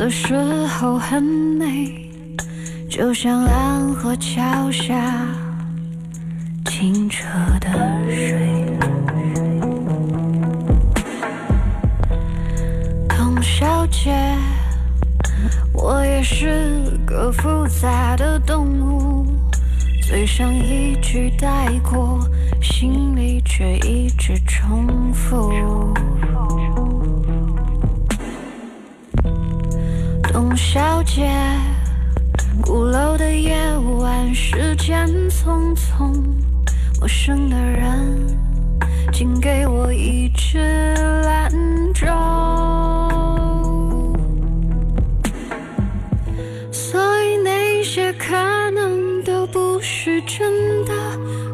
的时候很间匆匆，陌生的人，请给我一支兰州。所以那些可能都不是真的，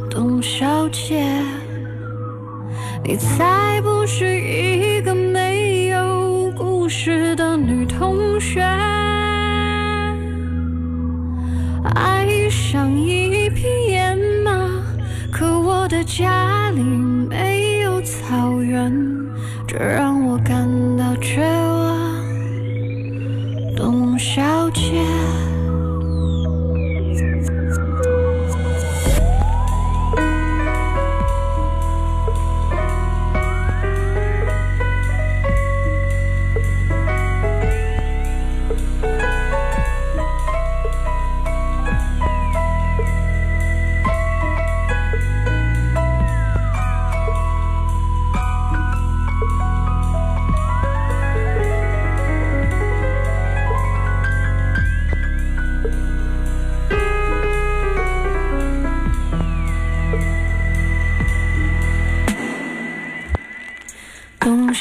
董小姐，你才不是一个没有故事的女同学。爱家里没有草原，这让我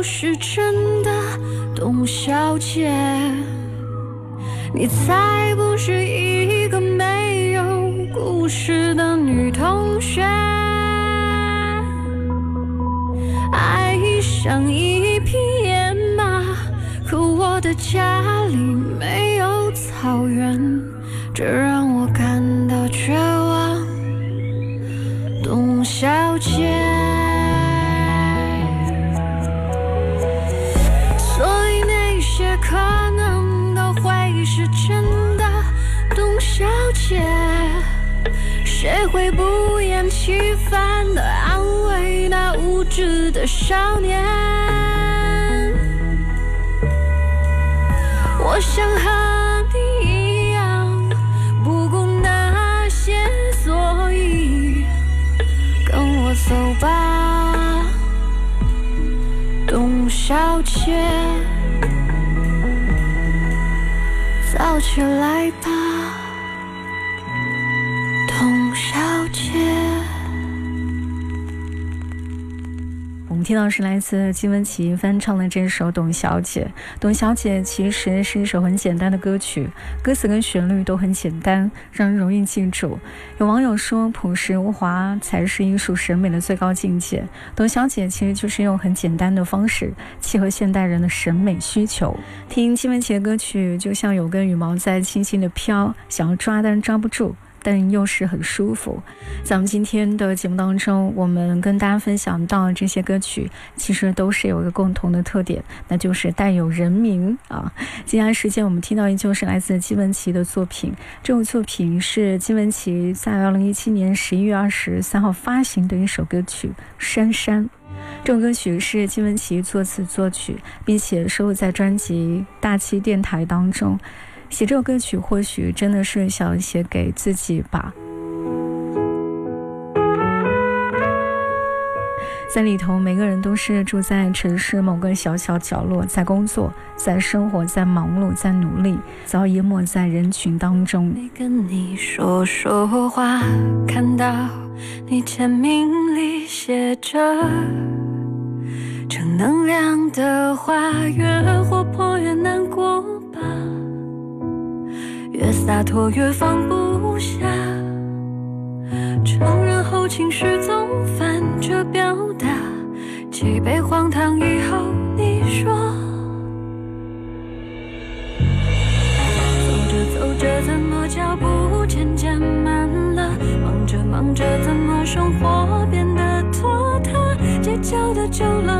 不是真的，董小姐，你才不是一个没有故事的女同学。爱上一匹野马，可我的家里没有草原，这让我感谁会不厌其烦的安慰那无知的少年？我想和你一样，不顾那些所以。跟我走吧，董小姐，早起来吧，听到是来自金玟岐翻唱的这首《董小姐》。董小姐其实是一首很简单的歌曲，歌词跟旋律都很简单，让人容易记住。有网友说，朴实无华才是艺术审美的最高境界。董小姐其实就是用很简单的方式，契合现代人的审美需求。听金玟岐的歌曲，就像有根羽毛在轻轻的飘，想要抓但抓不住。但又是很舒服。在我们今天的节目当中，我们跟大家分享到这些歌曲，其实都是有一个共同的特点，那就是带有人名啊。接下来时间，我们听到依旧是来自金玟岐的作品。这首作品是金玟岐在二零一七年十一月二十三号发行的一首歌曲《珊珊》。这首歌曲是金玟岐作词作曲，并且收录在专辑《大气电台》当中。写这首歌曲或许真的是想写给自己吧。在里头，每个人都是住在城市某个小小角落，在工作，在生活，在忙碌，在努力，早淹没在人群当中。没跟你说说话，看到你签名里写着正能量的话，越活泼越难过吧，越洒脱越放不下。承认后情绪总反着表达，几杯荒唐以后你说，走着走着怎么脚步渐渐慢了，忙着忙着怎么生活变得拖沓，街角的酒楼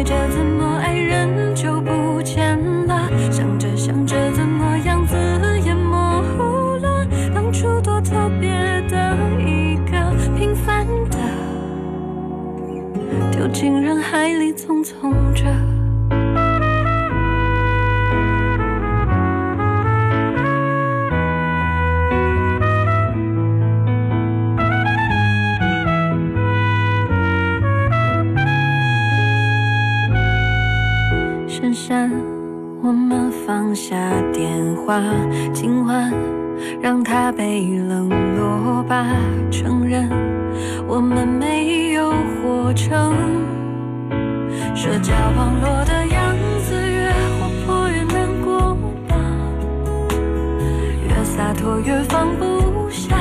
爱着爱着怎么爱人就不见了。想着想着，怎么样子也模糊了？当初多特别的一个平凡的，丢进人海里匆匆着。我们放下电话，今晚让它被冷落吧。承认我们没有活成社交网络的样子，越活泼越难过吧，越洒脱越放不下。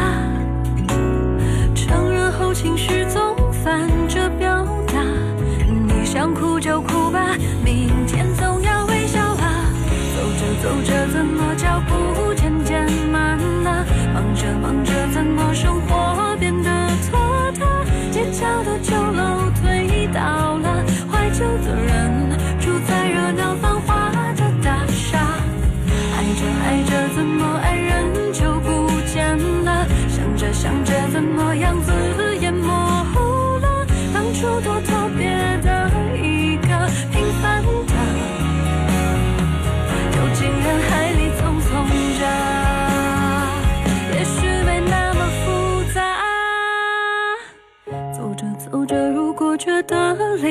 承认后情绪总反着表达，你想哭就哭吧，明天守。着怎么叫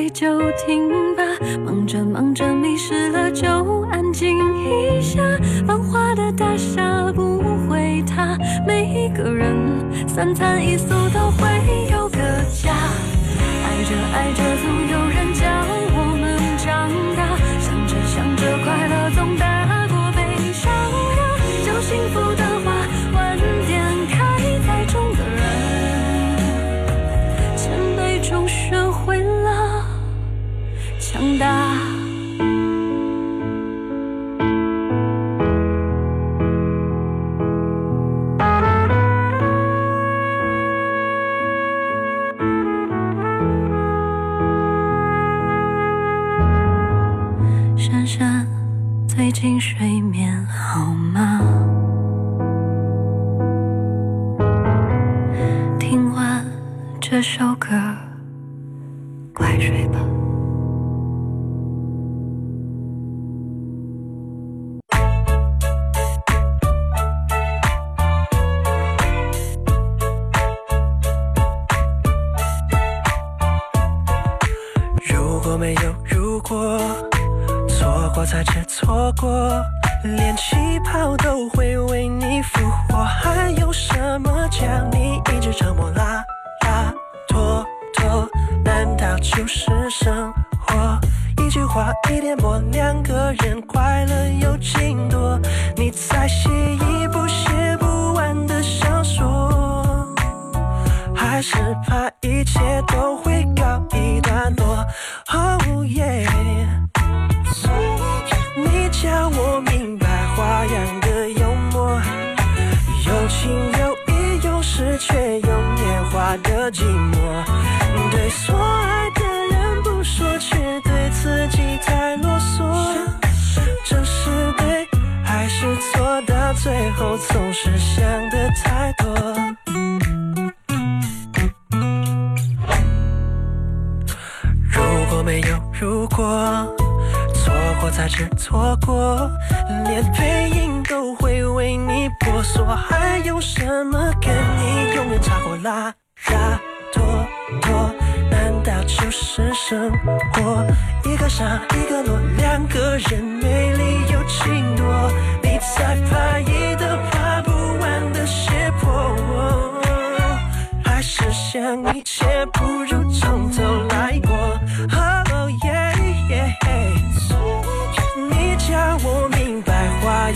就停吧。忙着忙着迷失了就安静一下。繁华的大厦不会塌，每一个人三餐一宿都会有个家。爱着爱着，总有人教我们长大。想着想着，快乐总在这错过，连背影都会为你婆娑，还有什么跟你永远差过啦啦拖拖？难道就是生活？一个上一个落，两个人没理由轻多，你才怕一的画不完的斜坡，还是想一切不如从头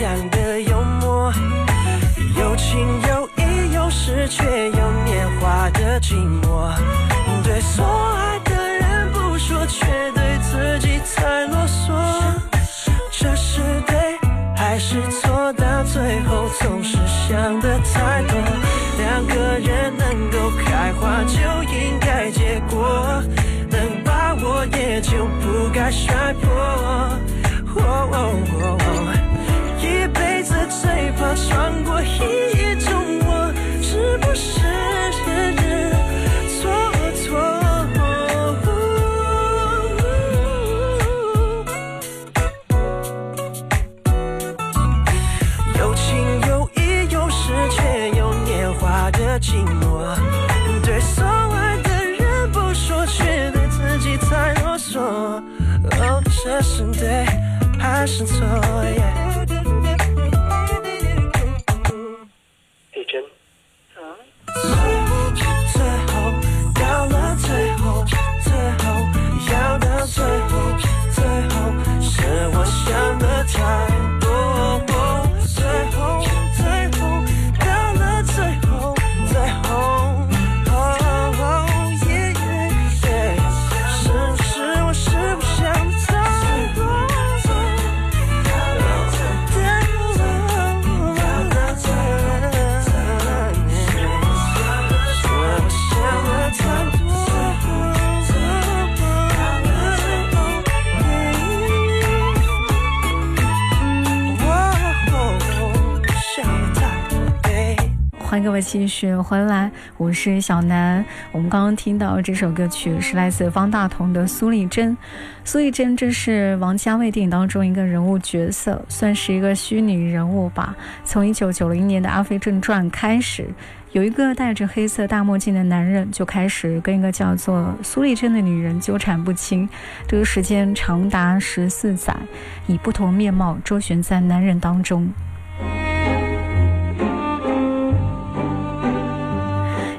样的幽默，有情有义，有时却有年华的寂寞。对所爱的人不说，却对自己太啰嗦。这是对还是错？到最后总是想的太多。两个人能够开花就应该结果，能把握也就不该摔破。一辈子最怕闯过一种我，是不是？错错。有情有义，有时却有年华的寂寞。对所爱的人不说，却对自己太啰嗦。哦，这是对还是错？欢迎各位继续回来，我是小南。我们刚刚听到这首歌曲是来自方大同的《苏丽珍》。苏丽珍这是王家卫电影当中一个人物角色，算是一个虚拟人物吧。从一九九零年的《阿飞正传》开始，有一个戴着黑色大墨镜的男人就开始跟一个叫做苏丽珍的女人纠缠不清，这个时间长达十四载，以不同面貌周旋在男人当中。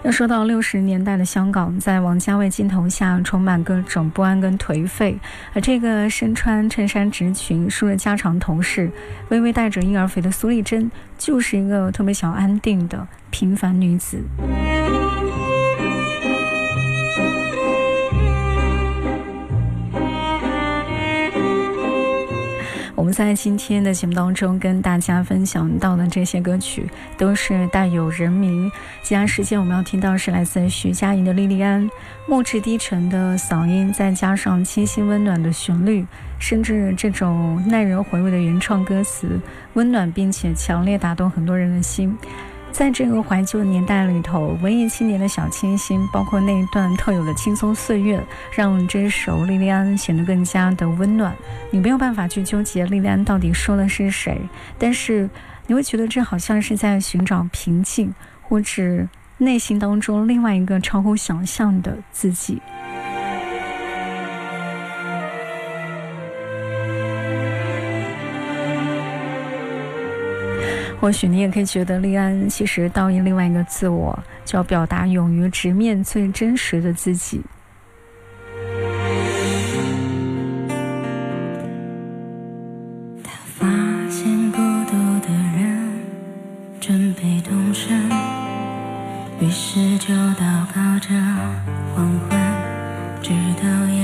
要说到六十年代的香港，在王家卫镜头下充满各种不安跟颓废，而这个身穿衬衫直裙、梳着加长头饰、微微带着婴儿肥的苏丽珍，就是一个特别想要安定的平凡女子。我们在今天的节目当中跟大家分享到的这些歌曲，都是带有人名。接下来时间我们要听到是来自徐佳莹的《莉莉安》，木质低沉的嗓音，再加上清新温暖的旋律，甚至这种耐人回味的原创歌词，温暖并且强烈打动很多人的心。在这个怀旧年代里头，文艺青年的小清新，包括那一段特有的轻松岁月，让这首《莉莉安》显得更加的温暖。你没有办法去纠结莉莉安到底说的是谁，但是你会觉得这好像是在寻找平静，或者内心当中另外一个超乎想象的自己。或许你也可以觉得，莉安其实倒映另外一个自我，就要表达勇于直面最真实的自己。他发现孤独的人准备动身，于是就祷告着黄昏，直到夜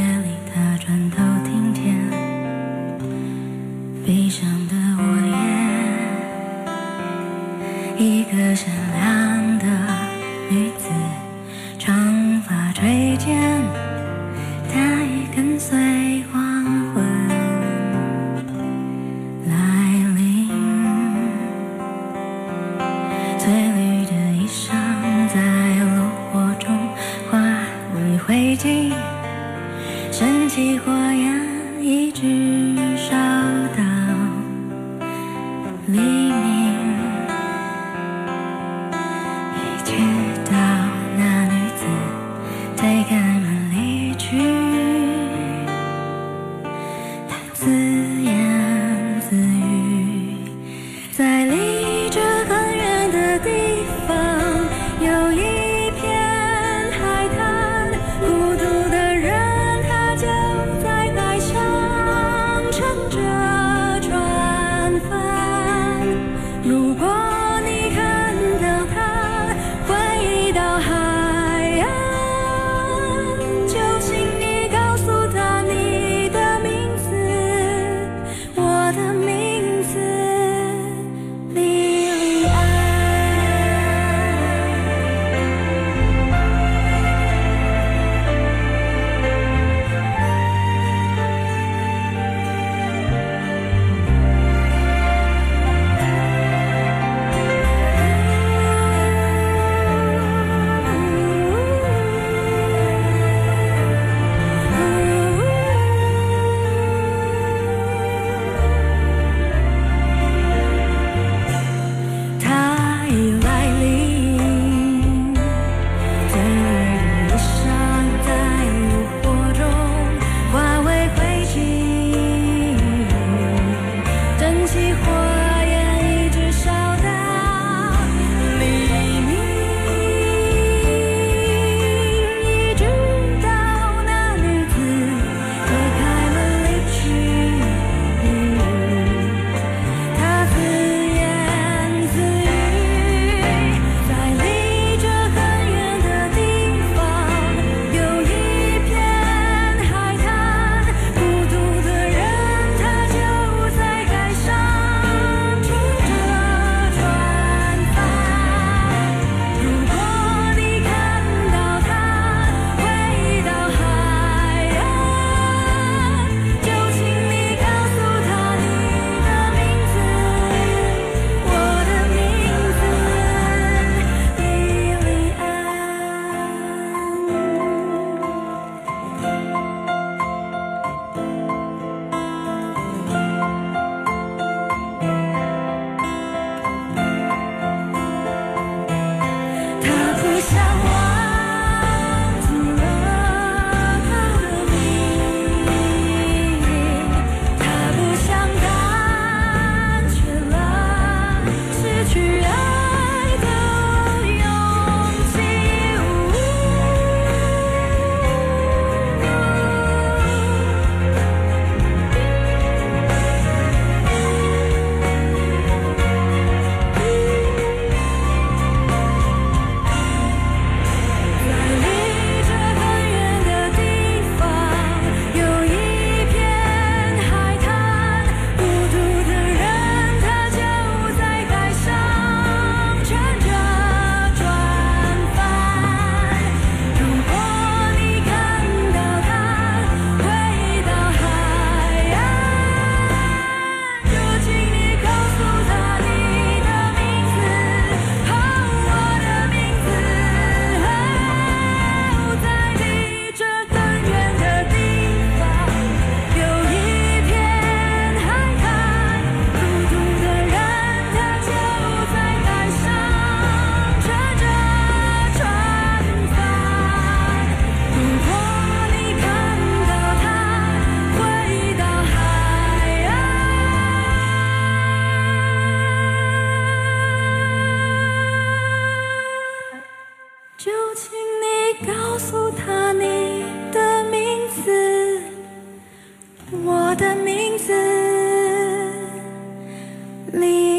莉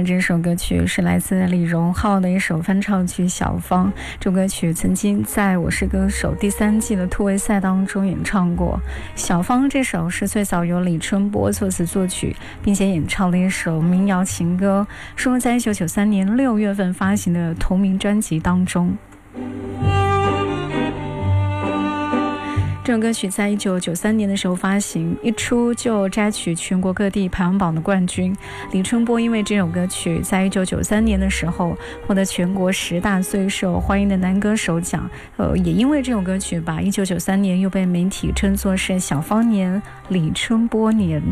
这首歌曲是来自李荣浩的一首翻唱曲《小芳》。这首歌曲曾经在《我是歌手》第三季的突围赛当中演唱过。《小芳》这首是最早由李春波作词作曲，并且演唱的一首民谣情歌，收录在1993年6月份发行的同名专辑当中。这首歌曲在一九九三年的时候发行，一出就摘取全国各地排行榜的冠军。李春波因为这首歌曲，在一九九三年的时候获得全国十大最受欢迎的男歌手奖。呃，也因为这首歌曲吧，一九九三年又被媒体称作是“小芳年”、“李春波年”。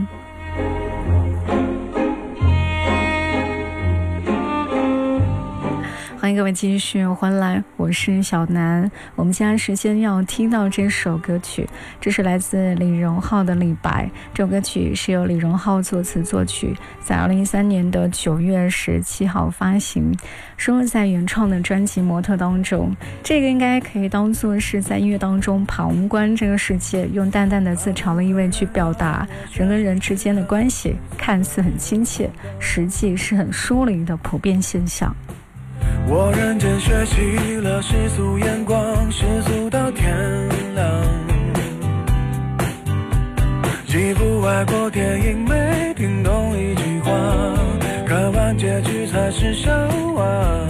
各位继续回来，我是小南。我们接下来时间要听到这首歌曲，这是来自李荣浩的《李白》。这首歌曲是由李荣浩作词作曲，在二零一三年的九月十七号发行，收录在原创的专辑《模特》当中。这个应该可以当做是在音乐当中旁观这个世界，用淡淡的自嘲的意味去表达人跟人之间的关系，看似很亲切，实际是很疏离的普遍现象。我认真学习了世俗眼光，世俗到天亮。几部外国电影没听懂一句话，看完结局才是笑话。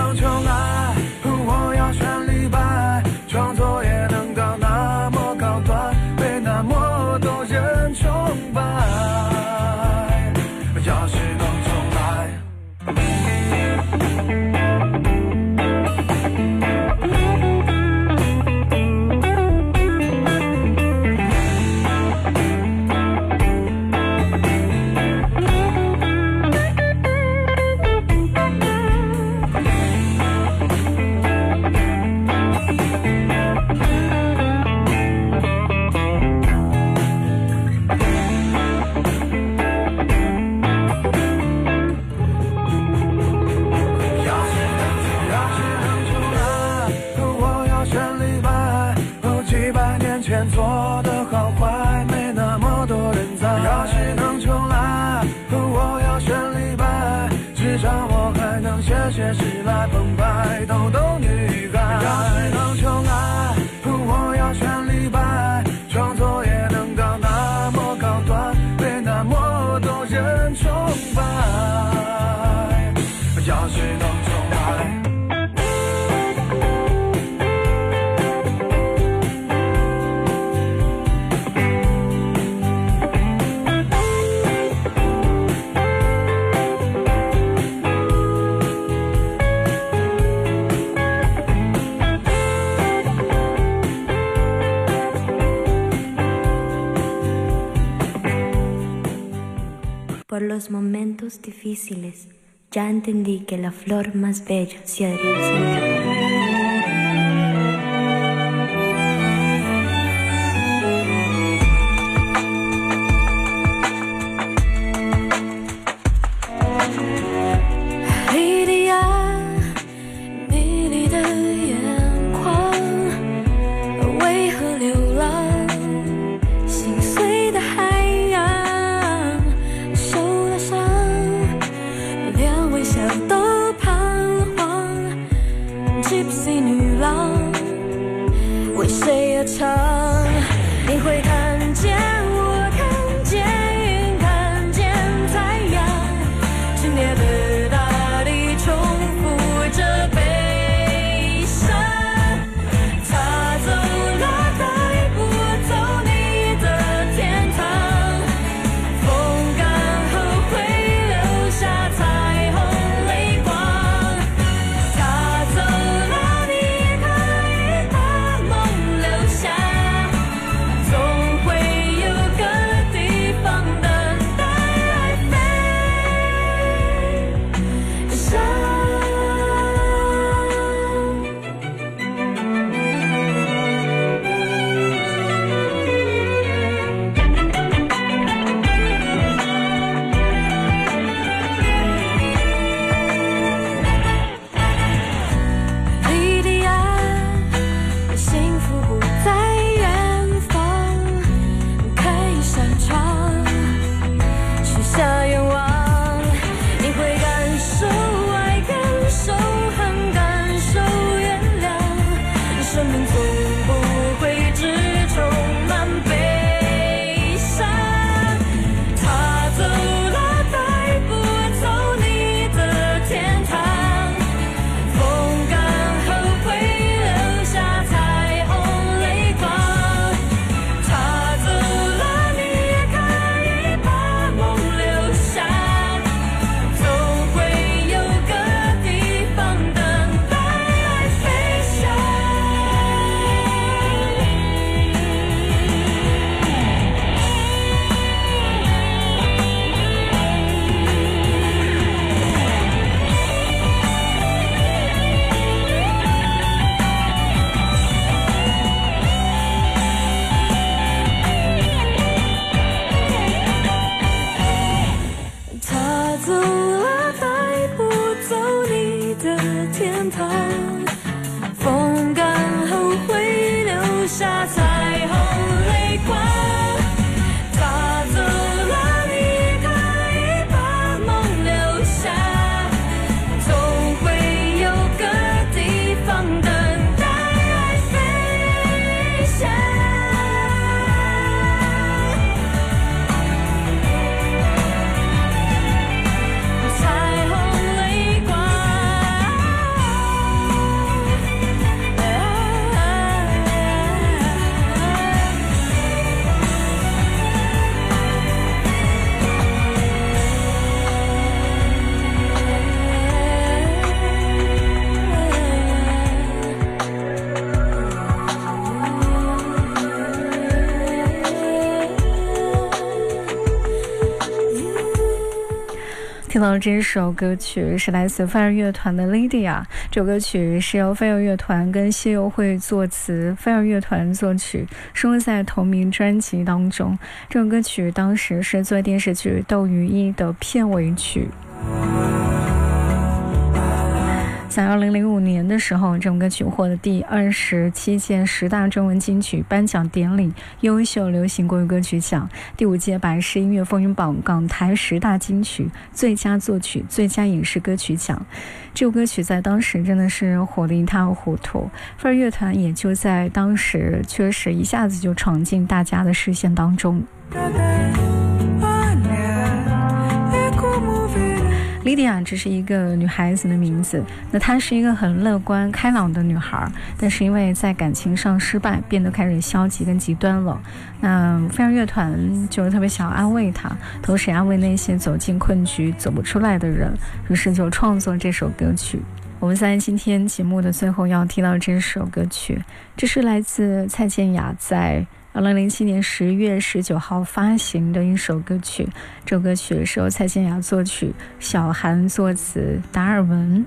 difíciles, ya entendí que la flor más bella se ha 听到这首歌曲是来自飞儿乐团的《Lady》啊》，这首歌曲是由飞儿乐团跟西游会作词，飞儿乐团作曲，收录在同名专辑当中。这首歌曲当时是作为电视剧《斗鱼一》的片尾曲。在二零零五年的时候，这首歌曲获得第二十七届十大中文金曲颁奖典礼优秀流行国语歌曲奖、第五届百事音乐风云榜港台十大金曲最佳作曲、最佳影视歌曲奖。这首歌曲在当时真的是火得一塌糊涂，范儿乐团也就在当时确实一下子就闯进大家的视线当中。莉迪亚只是一个女孩子的名字，那她是一个很乐观开朗的女孩，但是因为在感情上失败，变得开始消极跟极端了。那飞儿乐团就是特别想安慰她，同时安慰那些走进困局走不出来的人，于是就创作这首歌曲。我们在今天节目的最后要提到这首歌曲，这是来自蔡健雅在。二零零七年十月十九号发行的一首歌曲，这首歌曲是由蔡健雅作曲，小韩作词，达尔文。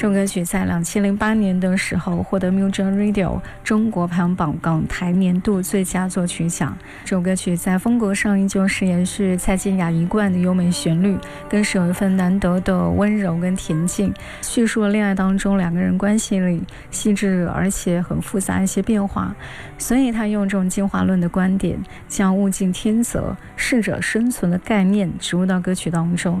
这首歌曲在两千零八年的时候获得 Music Radio 中国排行榜港台年度最佳作曲奖。这首歌曲在风格上依旧是延续蔡健雅一贯的优美旋律，更是有一份难得的温柔跟恬静，叙述了恋爱当中两个人关系里细致而且很复杂一些变化。所以他用这种进化论的观点，将物竞天择、适者生存的概念植入到歌曲当中。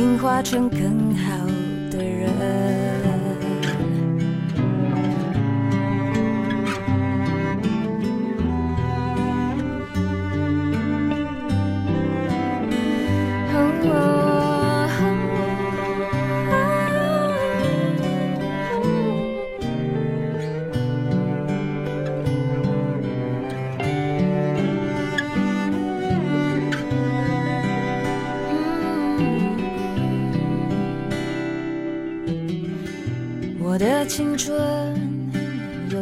进化成更好。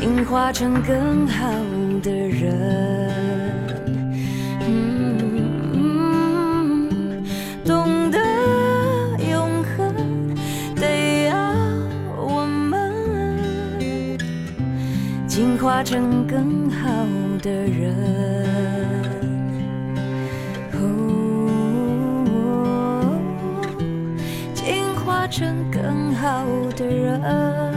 进化成更好的人。嗯，懂得永恒，得要我们进化成更好的人。进化成更好的人。